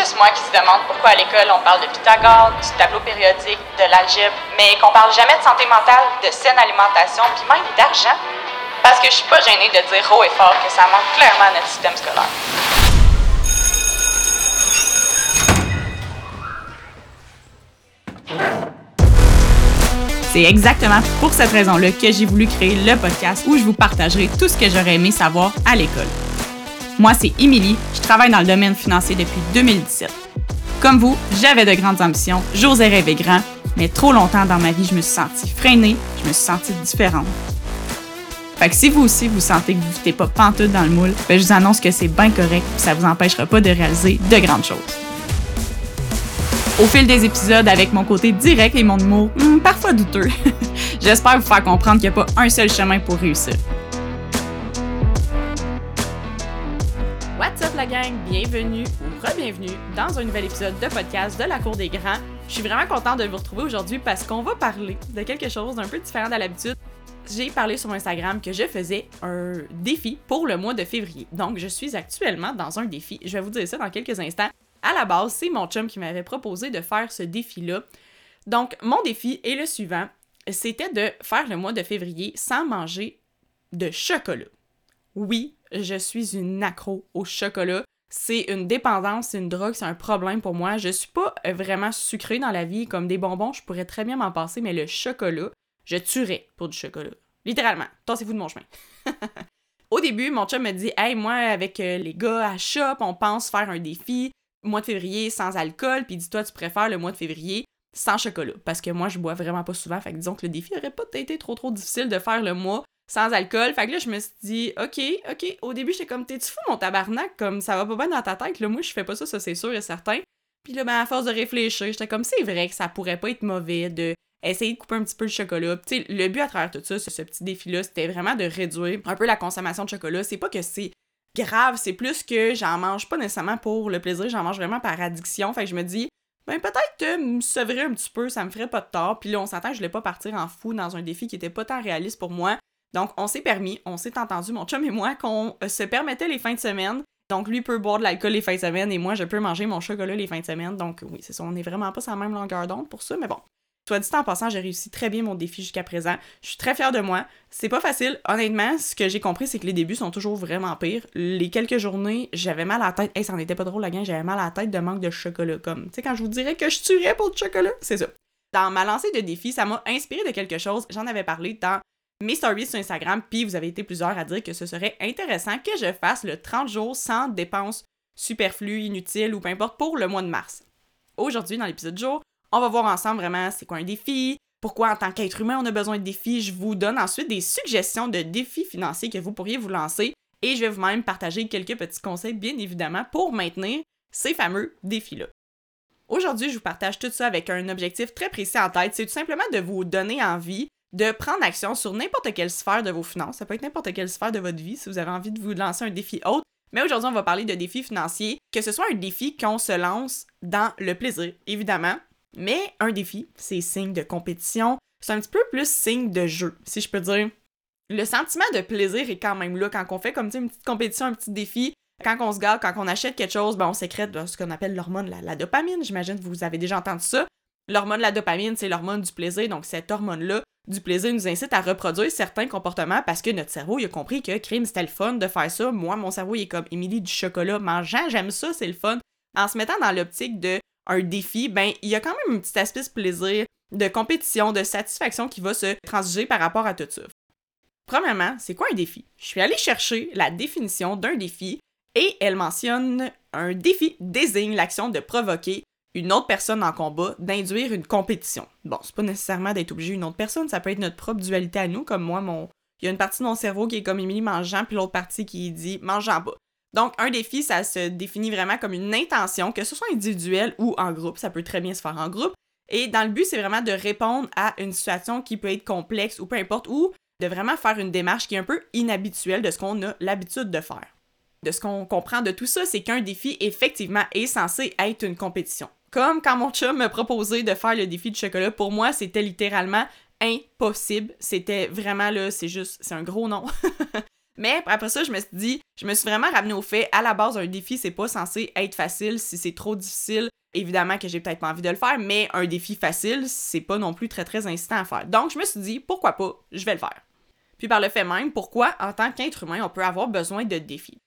juste moi qui se demande pourquoi à l'école on parle de Pythagore, du tableau périodique, de l'algèbre, mais qu'on parle jamais de santé mentale, de saine alimentation, puis même d'argent. Parce que je suis pas gênée de dire haut et fort que ça manque clairement à notre système scolaire. C'est exactement pour cette raison-là que j'ai voulu créer le podcast où je vous partagerai tout ce que j'aurais aimé savoir à l'école. Moi, c'est Émilie, je travaille dans le domaine financier depuis 2017. Comme vous, j'avais de grandes ambitions, j'osais rêver grand, mais trop longtemps dans ma vie, je me suis sentie freinée, je me suis sentie différente. Fait que si vous aussi vous sentez que vous n'êtes pas pantoute dans le moule, ben je vous annonce que c'est bien correct et ça vous empêchera pas de réaliser de grandes choses. Au fil des épisodes, avec mon côté direct et mon humour hmm, parfois douteux, j'espère vous faire comprendre qu'il n'y a pas un seul chemin pour réussir. Gang? Bienvenue ou re-bienvenue dans un nouvel épisode de podcast de la Cour des Grands. Je suis vraiment contente de vous retrouver aujourd'hui parce qu'on va parler de quelque chose d'un peu différent de l'habitude. J'ai parlé sur Instagram que je faisais un défi pour le mois de février. Donc, je suis actuellement dans un défi. Je vais vous dire ça dans quelques instants. À la base, c'est mon chum qui m'avait proposé de faire ce défi-là. Donc, mon défi est le suivant. C'était de faire le mois de février sans manger de chocolat. Oui, je suis une accro au chocolat. C'est une dépendance, c'est une drogue, c'est un problème pour moi. Je suis pas vraiment sucrée dans la vie, comme des bonbons, je pourrais très bien m'en passer, mais le chocolat, je tuerais pour du chocolat. Littéralement. Tassez-vous de mon chemin. Au début, mon chum me dit Hey, moi, avec euh, les gars à shop, on pense faire un défi mois de février sans alcool, puis dis-toi, tu préfères le mois de février sans chocolat. Parce que moi, je bois vraiment pas souvent. Fait que disons que le défi aurait pas été trop trop difficile de faire le mois sans alcool. Fait que là, je me suis dit, OK, OK. Au début, j'étais comme, t'es-tu fou, mon tabarnak? Comme, ça va pas bien dans ta tête. Là, moi, je fais pas ça, ça, c'est sûr et certain. Puis là, ben, à force de réfléchir, j'étais comme, c'est vrai que ça pourrait pas être mauvais de essayer de couper un petit peu le chocolat. Tu sais, le but à travers tout ça, ce, ce petit défi-là, c'était vraiment de réduire un peu la consommation de chocolat. C'est pas que c'est grave, c'est plus que j'en mange pas nécessairement pour le plaisir, j'en mange vraiment par addiction. Fait que je me dis, ben peut-être que me sevrer un petit peu, ça me ferait pas de tort. Puis là, on s'entend je voulais pas partir en fou dans un défi qui était pas tant réaliste pour moi. Donc, on s'est permis, on s'est entendu, mon chum et moi, qu'on euh, se permettait les fins de semaine. Donc, lui peut boire de l'alcool les fins de semaine et moi, je peux manger mon chocolat les fins de semaine. Donc, oui, c'est ça, on est vraiment pas sur la même longueur d'onde pour ça, mais bon. Soit dit en passant, j'ai réussi très bien mon défi jusqu'à présent. Je suis très fière de moi. C'est pas facile. Honnêtement, ce que j'ai compris, c'est que les débuts sont toujours vraiment pires. Les quelques journées, j'avais mal à la tête. Hey, ça en était pas drôle, la gang. J'avais mal à la tête de manque de chocolat. Comme, tu sais, quand je vous dirais que je tuerais pour du chocolat, c'est ça. Dans ma lancée de défi, ça m'a inspiré de quelque chose. J'en avais parlé dans mes stories sur Instagram, puis vous avez été plusieurs à dire que ce serait intéressant que je fasse le 30 jours sans dépenses superflues, inutiles ou peu importe pour le mois de mars. Aujourd'hui, dans l'épisode jour, on va voir ensemble vraiment c'est quoi un défi, pourquoi en tant qu'être humain on a besoin de défis. Je vous donne ensuite des suggestions de défis financiers que vous pourriez vous lancer et je vais vous-même partager quelques petits conseils bien évidemment pour maintenir ces fameux défis-là. Aujourd'hui, je vous partage tout ça avec un objectif très précis en tête, c'est tout simplement de vous donner envie de prendre action sur n'importe quelle sphère de vos finances. Ça peut être n'importe quelle sphère de votre vie si vous avez envie de vous lancer un défi autre. Mais aujourd'hui, on va parler de défis financiers, que ce soit un défi qu'on se lance dans le plaisir, évidemment, mais un défi, c'est signe de compétition, c'est un petit peu plus signe de jeu, si je peux dire. Le sentiment de plaisir est quand même là quand on fait comme une petite compétition, un petit défi. Quand on se garde, quand on achète quelque chose, ben, on sécrète ce qu'on appelle l'hormone, la, la, dopamine. J'imagine que vous avez déjà entendu ça. L'hormone la dopamine, c'est l'hormone du plaisir. Donc, cette hormone-là du plaisir nous incite à reproduire certains comportements parce que notre cerveau, a compris que crime, c'était le fun de faire ça. Moi, mon cerveau, il est comme Émilie du chocolat mangeant, j'aime ça, c'est le fun. En se mettant dans l'optique de un défi, ben il y a quand même un petit aspect de plaisir, de compétition, de satisfaction qui va se transiger par rapport à tout ça. Premièrement, c'est quoi un défi? Je suis allée chercher la définition d'un défi et elle mentionne un défi désigne l'action de provoquer une autre personne en combat, d'induire une compétition. Bon, c'est pas nécessairement d'être obligé une autre personne, ça peut être notre propre dualité à nous, comme moi, mon. Il y a une partie de mon cerveau qui est comme Émilie mangeant, puis l'autre partie qui dit mangeant pas. Donc, un défi, ça se définit vraiment comme une intention, que ce soit individuel ou en groupe, ça peut très bien se faire en groupe. Et dans le but, c'est vraiment de répondre à une situation qui peut être complexe ou peu importe, ou de vraiment faire une démarche qui est un peu inhabituelle de ce qu'on a l'habitude de faire. De ce qu'on comprend de tout ça, c'est qu'un défi, effectivement, est censé être une compétition. Comme quand mon chum m'a proposé de faire le défi de chocolat, pour moi, c'était littéralement impossible. C'était vraiment là, c'est juste, c'est un gros nom. Mais après ça, je me suis dit, je me suis vraiment ramené au fait, à la base, un défi, c'est pas censé être facile. Si c'est trop difficile, évidemment que j'ai peut-être pas envie de le faire, mais un défi facile, c'est pas non plus très très incitant à faire. Donc, je me suis dit, pourquoi pas, je vais le faire. Puis par le fait même, pourquoi, en tant qu'être humain, on peut avoir besoin de défis?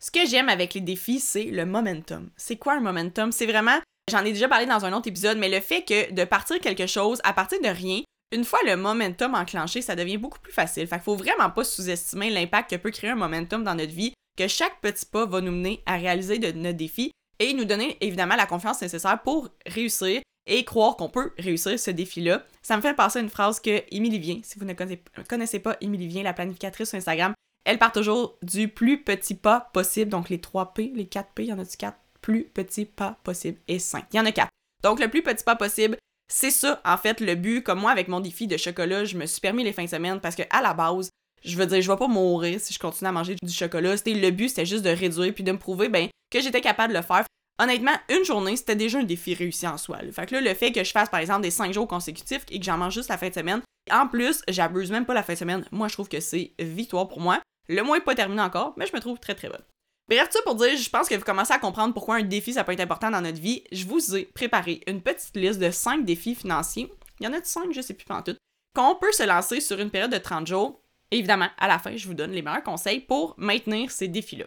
Ce que j'aime avec les défis, c'est le momentum. C'est quoi un momentum? C'est vraiment, j'en ai déjà parlé dans un autre épisode, mais le fait que de partir quelque chose à partir de rien, une fois le momentum enclenché, ça devient beaucoup plus facile. Fait qu'il faut vraiment pas sous-estimer l'impact que peut créer un momentum dans notre vie, que chaque petit pas va nous mener à réaliser de notre défi et nous donner évidemment la confiance nécessaire pour réussir et croire qu'on peut réussir ce défi-là. Ça me fait penser à une phrase que Émilie Vient, si vous ne connaissez pas Émilie Vient, la planificatrice sur Instagram, elle part toujours du plus petit pas possible, donc les 3 P, les 4 P, il y en a du 4 plus petit pas possible et 5. Il y en a 4. Donc le plus petit pas possible, c'est ça en fait le but. Comme moi avec mon défi de chocolat, je me suis permis les fins de semaine parce que à la base, je veux dire, je vais pas mourir si je continue à manger du chocolat. C'était le but, c'était juste de réduire puis de me prouver ben que j'étais capable de le faire. Honnêtement, une journée, c'était déjà un défi réussi en soi. Fait que là, le fait que je fasse, par exemple, des 5 jours consécutifs et que j'en mange juste la fin de semaine, en plus, j'abuse même pas la fin de semaine, moi, je trouve que c'est victoire pour moi. Le mois est pas terminé encore, mais je me trouve très très bonne. Bref, ça pour dire, je pense que vous commencez à comprendre pourquoi un défi, ça peut être important dans notre vie. Je vous ai préparé une petite liste de 5 défis financiers. Il y en a de 5, je sais plus en tout. Qu'on peut se lancer sur une période de 30 jours. évidemment, à la fin, je vous donne les meilleurs conseils pour maintenir ces défis-là.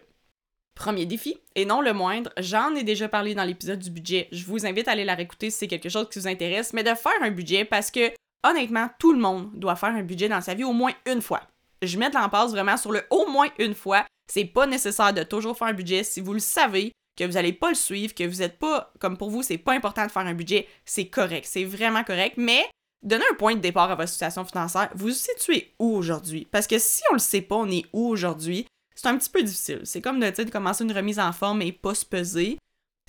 Premier défi, et non le moindre, j'en ai déjà parlé dans l'épisode du budget. Je vous invite à aller la réécouter si c'est quelque chose qui vous intéresse, mais de faire un budget parce que, honnêtement, tout le monde doit faire un budget dans sa vie au moins une fois. Je mets de l'emphase vraiment sur le au moins une fois. C'est pas nécessaire de toujours faire un budget si vous le savez que vous allez pas le suivre, que vous êtes pas, comme pour vous, c'est pas important de faire un budget, c'est correct, c'est vraiment correct, mais donnez un point de départ à votre situation financière. Vous vous situez où aujourd'hui? Parce que si on le sait pas, on est où aujourd'hui, c'est un petit peu difficile. C'est comme de, de commencer une remise en forme et pas se peser.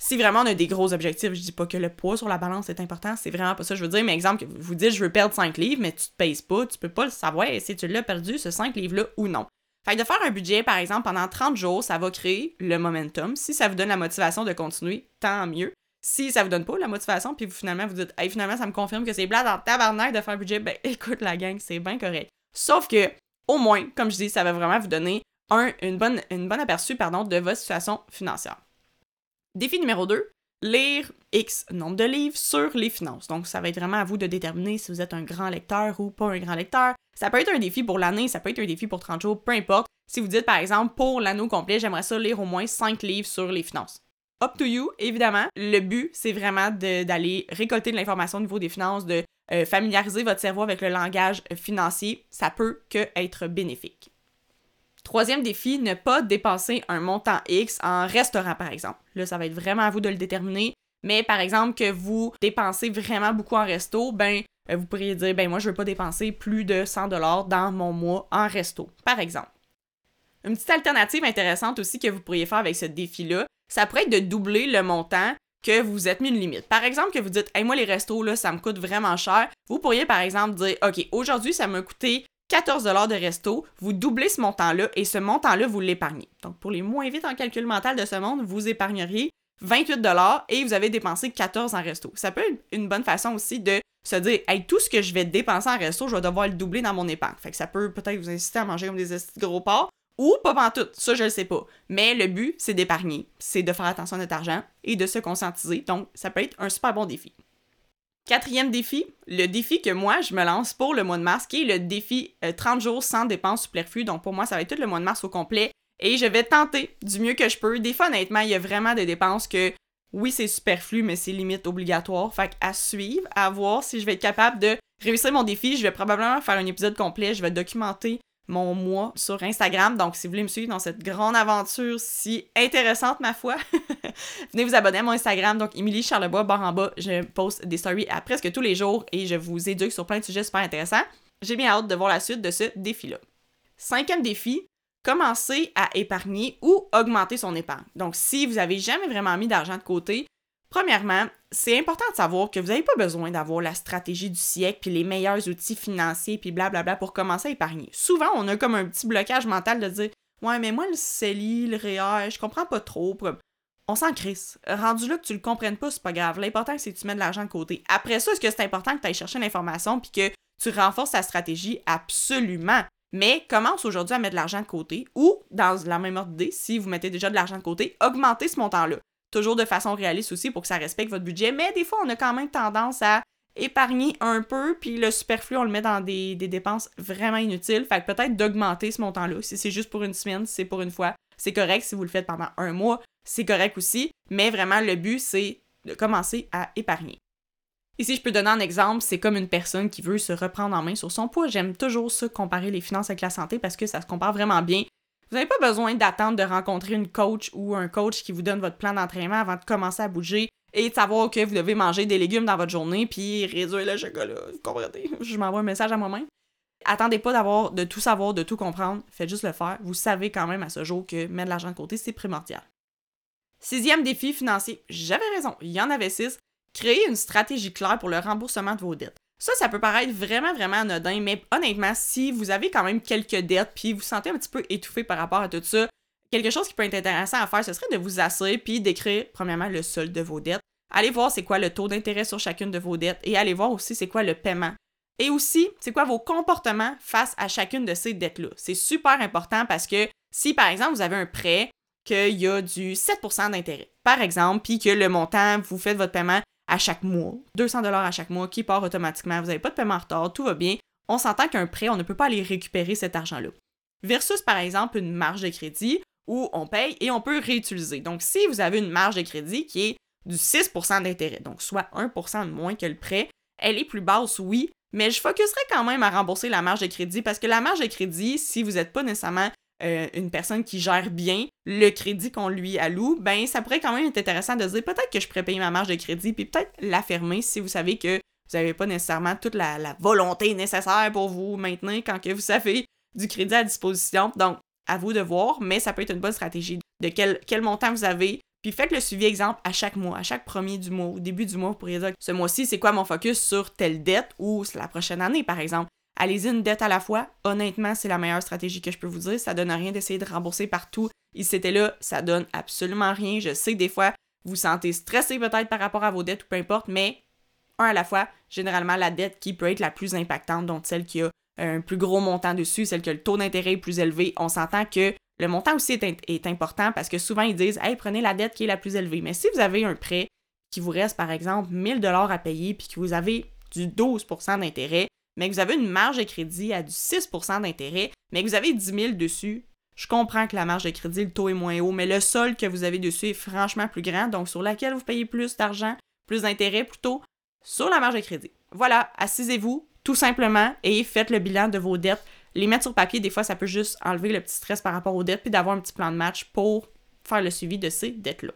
Si vraiment on a des gros objectifs, je dis pas que le poids sur la balance est important, c'est vraiment pas ça je veux dire, mais exemple, vous dites je veux perdre 5 livres, mais tu te pèses pas, tu peux pas le savoir si tu l'as perdu ce 5 livres-là ou non. Fait que de faire un budget, par exemple, pendant 30 jours, ça va créer le momentum. Si ça vous donne la motivation de continuer, tant mieux. Si ça vous donne pas la motivation, puis vous finalement vous dites, hey, finalement, ça me confirme que c'est blague dans tabarnak de faire un budget, ben écoute la gang, c'est bien correct. Sauf que, au moins, comme je dis, ça va vraiment vous donner un, une bonne, une bonne aperçu pardon, de votre situation financière. Défi numéro 2, lire X nombre de livres sur les finances. Donc, ça va être vraiment à vous de déterminer si vous êtes un grand lecteur ou pas un grand lecteur. Ça peut être un défi pour l'année, ça peut être un défi pour 30 jours, peu importe. Si vous dites, par exemple, pour l'anneau complet, j'aimerais ça lire au moins 5 livres sur les finances. Up to you, évidemment. Le but, c'est vraiment d'aller récolter de l'information au niveau des finances, de euh, familiariser votre cerveau avec le langage financier. Ça peut que être bénéfique. Troisième défi, ne pas dépenser un montant X en restaurant, par exemple. Là, ça va être vraiment à vous de le déterminer. Mais par exemple, que vous dépensez vraiment beaucoup en resto, ben, euh, vous pourriez dire, ben, moi, je veux pas dépenser plus de 100 dollars dans mon mois en resto, par exemple. Une petite alternative intéressante aussi que vous pourriez faire avec ce défi-là, ça pourrait être de doubler le montant que vous êtes mis une limite. Par exemple, que vous dites, hey, moi, les restos, là, ça me coûte vraiment cher. Vous pourriez, par exemple, dire, OK, aujourd'hui, ça m'a coûté 14 de resto, vous doublez ce montant-là et ce montant-là, vous l'épargnez. Donc, pour les moins vite en calcul mental de ce monde, vous épargneriez 28 et vous avez dépensé 14 en resto. Ça peut être une bonne façon aussi de se dire, hey, tout ce que je vais dépenser en resto, je vais devoir le doubler dans mon épargne. Fait que ça peut peut-être vous inciter à manger comme des gros porcs ou pas en tout, ça je le sais pas. Mais le but, c'est d'épargner, c'est de faire attention à notre argent et de se conscientiser. Donc, ça peut être un super bon défi. Quatrième défi, le défi que moi je me lance pour le mois de mars, qui est le défi 30 euh, jours sans dépenses superflues. Donc pour moi, ça va être tout le mois de mars au complet. Et je vais tenter du mieux que je peux. Des fois, honnêtement, il y a vraiment des dépenses que oui, c'est superflu, mais c'est limite obligatoire. Fait à suivre, à voir si je vais être capable de réussir mon défi. Je vais probablement faire un épisode complet. Je vais documenter mon mois sur Instagram. Donc, si vous voulez me suivre dans cette grande aventure si intéressante, ma foi, venez vous abonner à mon Instagram. Donc, Émilie Charlebois, barre en bas, je poste des stories à presque tous les jours et je vous éduque sur plein de sujets super intéressants. J'ai bien hâte de voir la suite de ce défi-là. Cinquième défi, commencer à épargner ou augmenter son épargne. Donc, si vous n'avez jamais vraiment mis d'argent de côté, Premièrement, c'est important de savoir que vous n'avez pas besoin d'avoir la stratégie du siècle puis les meilleurs outils financiers puis blablabla pour commencer à épargner. Souvent, on a comme un petit blocage mental de dire Ouais, mais moi, le CELI, le REER, je comprends pas trop. On s'en crisse. Rendu là que tu le comprennes pas, c'est pas grave. L'important, c'est que tu mets de l'argent de côté. Après ça, est-ce que c'est important que tu ailles chercher l'information puis que tu renforces ta stratégie? Absolument. Mais commence aujourd'hui à mettre de l'argent de côté ou, dans la même ordre d'idée, si vous mettez déjà de l'argent de côté, augmentez ce montant-là. Toujours de façon réaliste aussi pour que ça respecte votre budget, mais des fois, on a quand même tendance à épargner un peu, puis le superflu, on le met dans des, dépenses vraiment inutiles. Fait que peut-être d'augmenter ce montant-là. Si c'est juste pour une semaine, si c'est pour une fois, c'est correct. Si vous le faites pendant un mois, c'est correct aussi. Mais vraiment, le but, c'est de commencer à épargner. Ici, je peux donner un exemple, c'est comme une personne qui veut se reprendre en main sur son poids. J'aime toujours ça, comparer les finances avec la santé, parce que ça se compare vraiment bien. Vous n'avez pas besoin d'attendre de rencontrer une coach ou un coach qui vous donne votre plan d'entraînement avant de commencer à bouger et de savoir que vous devez manger des légumes dans votre journée puis réduire le chocolat. Vous comprenez? Je m'envoie un message à moi-même. Attendez pas d'avoir de tout savoir, de tout comprendre. Faites juste le faire. Vous savez quand même à ce jour que mettre de l'argent de côté, c'est primordial. Sixième défi financier. J'avais raison. Il y en avait six. Créer une stratégie claire pour le remboursement de vos dettes. Ça, ça peut paraître vraiment, vraiment anodin, mais honnêtement, si vous avez quand même quelques dettes puis vous, sentez un petit peu étouffé par rapport à tout ça, quelque chose qui peut être intéressant à faire, ce serait de vous assurer puis d'écrire, premièrement, le solde de vos dettes. Allez voir c'est quoi le taux d'intérêt sur chacune de vos dettes et allez voir aussi c'est quoi le paiement. Et aussi, c'est quoi vos comportements face à chacune de ces dettes-là. C'est super important parce que si, par exemple, vous avez un prêt qu'il y a du 7% d'intérêt, par exemple, puis que le montant, vous faites votre paiement à chaque mois, 200 dollars à chaque mois qui part automatiquement, vous n'avez pas de paiement en retard, tout va bien, on s'entend qu'un prêt, on ne peut pas aller récupérer cet argent-là. Versus, par exemple, une marge de crédit où on paye et on peut réutiliser. Donc, si vous avez une marge de crédit qui est du 6% d'intérêt, donc soit 1% de moins que le prêt, elle est plus basse, oui, mais je focuserai quand même à rembourser la marge de crédit parce que la marge de crédit, si vous n'êtes pas nécessairement euh, une personne qui gère bien le crédit qu'on lui alloue, ben ça pourrait quand même être intéressant de se dire peut-être que je pourrais ma marge de crédit puis peut-être la fermer si vous savez que vous n'avez pas nécessairement toute la, volonté nécessaire pour vous maintenir quand que vous avez du crédit à disposition. Donc, à vous de voir, mais ça peut être une bonne stratégie de quel, quel montant vous avez. Puis faites le suivi exemple à chaque mois, à chaque premier du mois, au début du mois, vous pourriez dire ce mois-ci, c'est quoi mon focus sur telle dette ou la prochaine année, par exemple. Allez-y une dette à la fois. Honnêtement, c'est la meilleure stratégie que je peux vous dire. Ça donne rien d'essayer de rembourser partout. Et c'était là, ça donne absolument rien. Je sais que des fois, vous sentez stressé peut-être par rapport à vos dettes ou peu importe, mais un à la fois, généralement la dette qui peut être la plus impactante, donc celle qui a un plus gros montant dessus, celle qui a le taux d'intérêt plus élevé, on s'entend que le montant aussi est, important parce que souvent ils disent Hey, prenez la dette qui est la plus élevée. Mais si vous avez un prêt qui vous reste par exemple 1000 dollars à payer puis que vous avez du 12% d'intérêt, mais vous avez une marge de crédit à du 6% d'intérêt, mais vous avez 10 000 dessus, je comprends que la marge de crédit, le taux est moins haut, mais le sol que vous avez dessus est franchement plus grand, donc sur laquelle vous payez plus d'argent, plus d'intérêt plutôt, sur la marge de crédit. Voilà, assisez-vous tout simplement et faites le bilan de vos dettes. Les mettre sur papier, des fois, ça peut juste enlever le petit stress par rapport aux dettes, puis d'avoir un petit plan de match pour faire le suivi de ces dettes-là.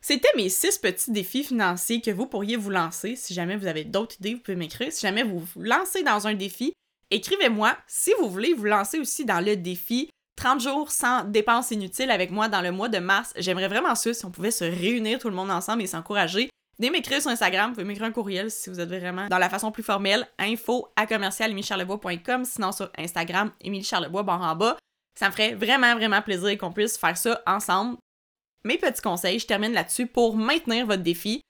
C'était mes six petits défis financiers que vous pourriez vous lancer. Si jamais vous avez d'autres idées, vous pouvez m'écrire. Si jamais vous vous lancez dans un défi, écrivez-moi. Si vous voulez vous lancer aussi dans le défi 30 jours sans dépenses inutiles avec moi dans le mois de mars, j'aimerais vraiment ça si on pouvait se réunir tout le monde ensemble et s'encourager. Venez m'écrire sur Instagram, vous pouvez m'écrire un courriel si vous êtes vraiment dans la façon plus formelle, info à commercial sinon sur Instagram, Émilie Charlebois, en bas. Ça me ferait vraiment, vraiment plaisir qu'on puisse faire ça ensemble. Mes petits conseils, je termine là-dessus pour maintenir votre défi.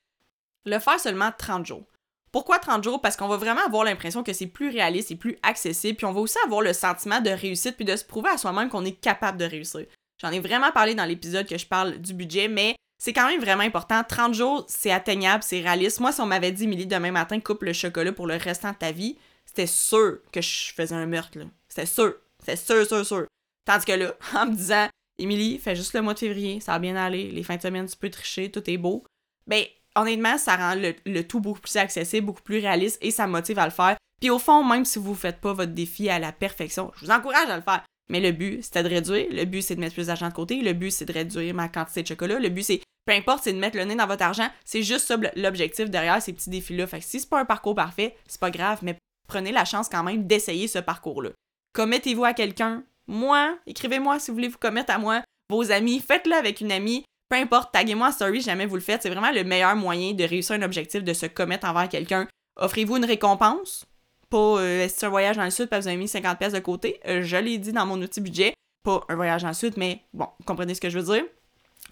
Le faire seulement 30 jours. Pourquoi 30 jours? Parce qu'on va vraiment avoir l'impression que c'est plus réaliste et plus accessible, puis on va aussi avoir le sentiment de réussite puis de se prouver à soi-même qu'on est capable de réussir. J'en ai vraiment parlé dans l'épisode que je parle du budget, mais c'est quand même vraiment important. 30 jours, c'est atteignable, c'est réaliste. Moi, si on m'avait dit, Milly, demain matin, coupe le chocolat pour le restant de ta vie, c'était sûr que je faisais un meurtre, là. C'était sûr. C'était sûr, sûr, sûr. Tandis que là, en me disant, Émilie, fais juste le mois de février, ça va bien aller, les fins de semaine, tu peux tricher, tout est beau. Ben, honnêtement, ça rend le, tout beaucoup plus accessible, beaucoup plus réaliste et ça motive à le faire. Puis au fond, même si vous ne faites pas votre défi à la perfection, je vous encourage à le faire. Mais le but, c'était de réduire. Le but, c'est de mettre plus d'argent de côté. Le but, c'est de réduire ma quantité de chocolat. Le but, c'est, peu importe, c'est de mettre le nez dans votre argent. C'est juste ça l'objectif derrière ces petits défis-là. Fait que si c'est pas un parcours parfait, c'est pas grave, mais prenez la chance quand même d'essayer ce parcours-là. Commettez-vous à quelqu'un, moi, écrivez-moi si vous voulez vous commettre à moi, vos amis, faites-le avec une amie, peu importe, taguez-moi en story, jamais vous le faites. C'est vraiment le meilleur moyen de réussir un objectif, de se commettre envers quelqu'un. Offrez-vous une récompense. Pas euh, un voyage dans le sud parce que vous avez mis 50 pièces de côté? Euh, je l'ai dit dans mon outil budget. Pas un voyage dans le sud, mais bon, comprenez ce que je veux dire.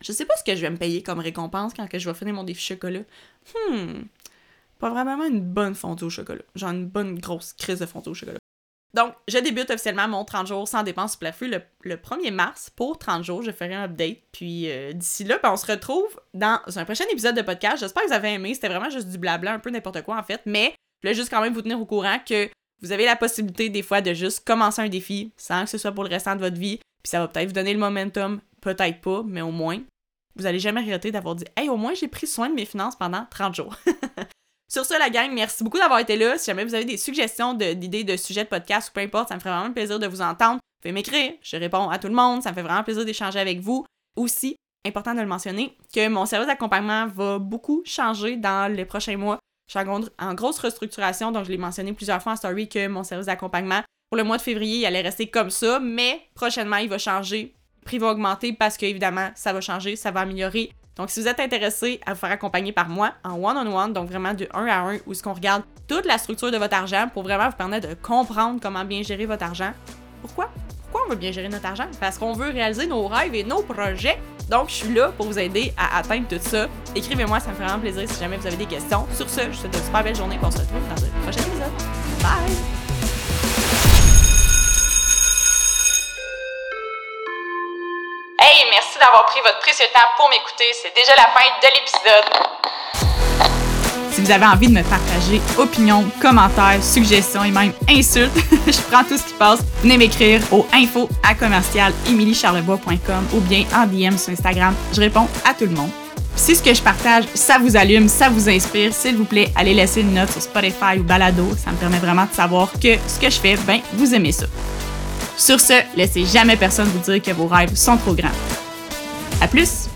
Je sais pas ce que je vais me payer comme récompense quand je vais finir mon défi chocolat. Hmm. Pas vraiment une bonne fondue au chocolat. Genre une bonne grosse crise de fondue au chocolat. Donc, je débute officiellement mon 30 jours sans dépenses superflues le, le 1er mars. Pour 30 jours, je ferai un update. Puis euh, d'ici là, on se retrouve dans un prochain épisode de podcast. J'espère que vous avez aimé. C'était vraiment juste du blabla, un peu n'importe quoi en fait. Mais je voulais juste quand même vous tenir au courant que vous avez la possibilité des fois de juste commencer un défi sans que ce soit pour le restant de votre vie. Puis ça va peut-être vous donner le momentum, peut-être pas, mais au moins, vous allez jamais regretter d'avoir dit Hey, au moins j'ai pris soin de mes finances pendant 30 jours. Sur ce, la gang, merci beaucoup d'avoir été là. Si jamais vous avez des suggestions d'idées de, sujets de podcast ou peu importe, ça me ferait vraiment plaisir de vous entendre. Vous pouvez m'écrire, je réponds à tout le monde, ça me fait vraiment plaisir d'échanger avec vous. Aussi, important de le mentionner, que mon service d'accompagnement va beaucoup changer dans les prochains mois. Je suis en, grosse restructuration, donc je l'ai mentionné plusieurs fois en story que mon service d'accompagnement, pour le mois de février, il allait rester comme ça, mais prochainement, il va changer. Le prix va augmenter parce qu'évidemment, ça va changer, ça va améliorer donc, si vous êtes intéressé à vous faire accompagner par moi en one-on-one, donc vraiment de un à un, où ce qu'on regarde toute la structure de votre argent pour vraiment vous permettre de comprendre comment bien gérer votre argent. Pourquoi? Pourquoi on veut bien gérer notre argent? Parce qu'on veut réaliser nos rêves et nos projets. Donc, je suis là pour vous aider à atteindre tout ça. Écrivez-moi, ça me fait vraiment plaisir si jamais vous avez des questions. Sur ce, je vous souhaite une super belle journée. On se retrouve dans un prochain épisode. Bye! D'avoir pris votre précieux temps pour m'écouter. C'est déjà la fin de l'épisode. Si vous avez envie de me partager opinions, commentaires, suggestions et même insultes, je prends tout ce qui passe. Venez m'écrire au info à commercial ou bien en DM sur Instagram. Je réponds à tout le monde. Si ce que je partage, ça vous allume, ça vous inspire, s'il vous plaît, allez laisser une note sur Spotify ou Balado. Ça me permet vraiment de savoir que ce que je fais, ben, vous aimez ça. Sur ce, laissez jamais personne vous dire que vos rêves sont trop grands. À plus!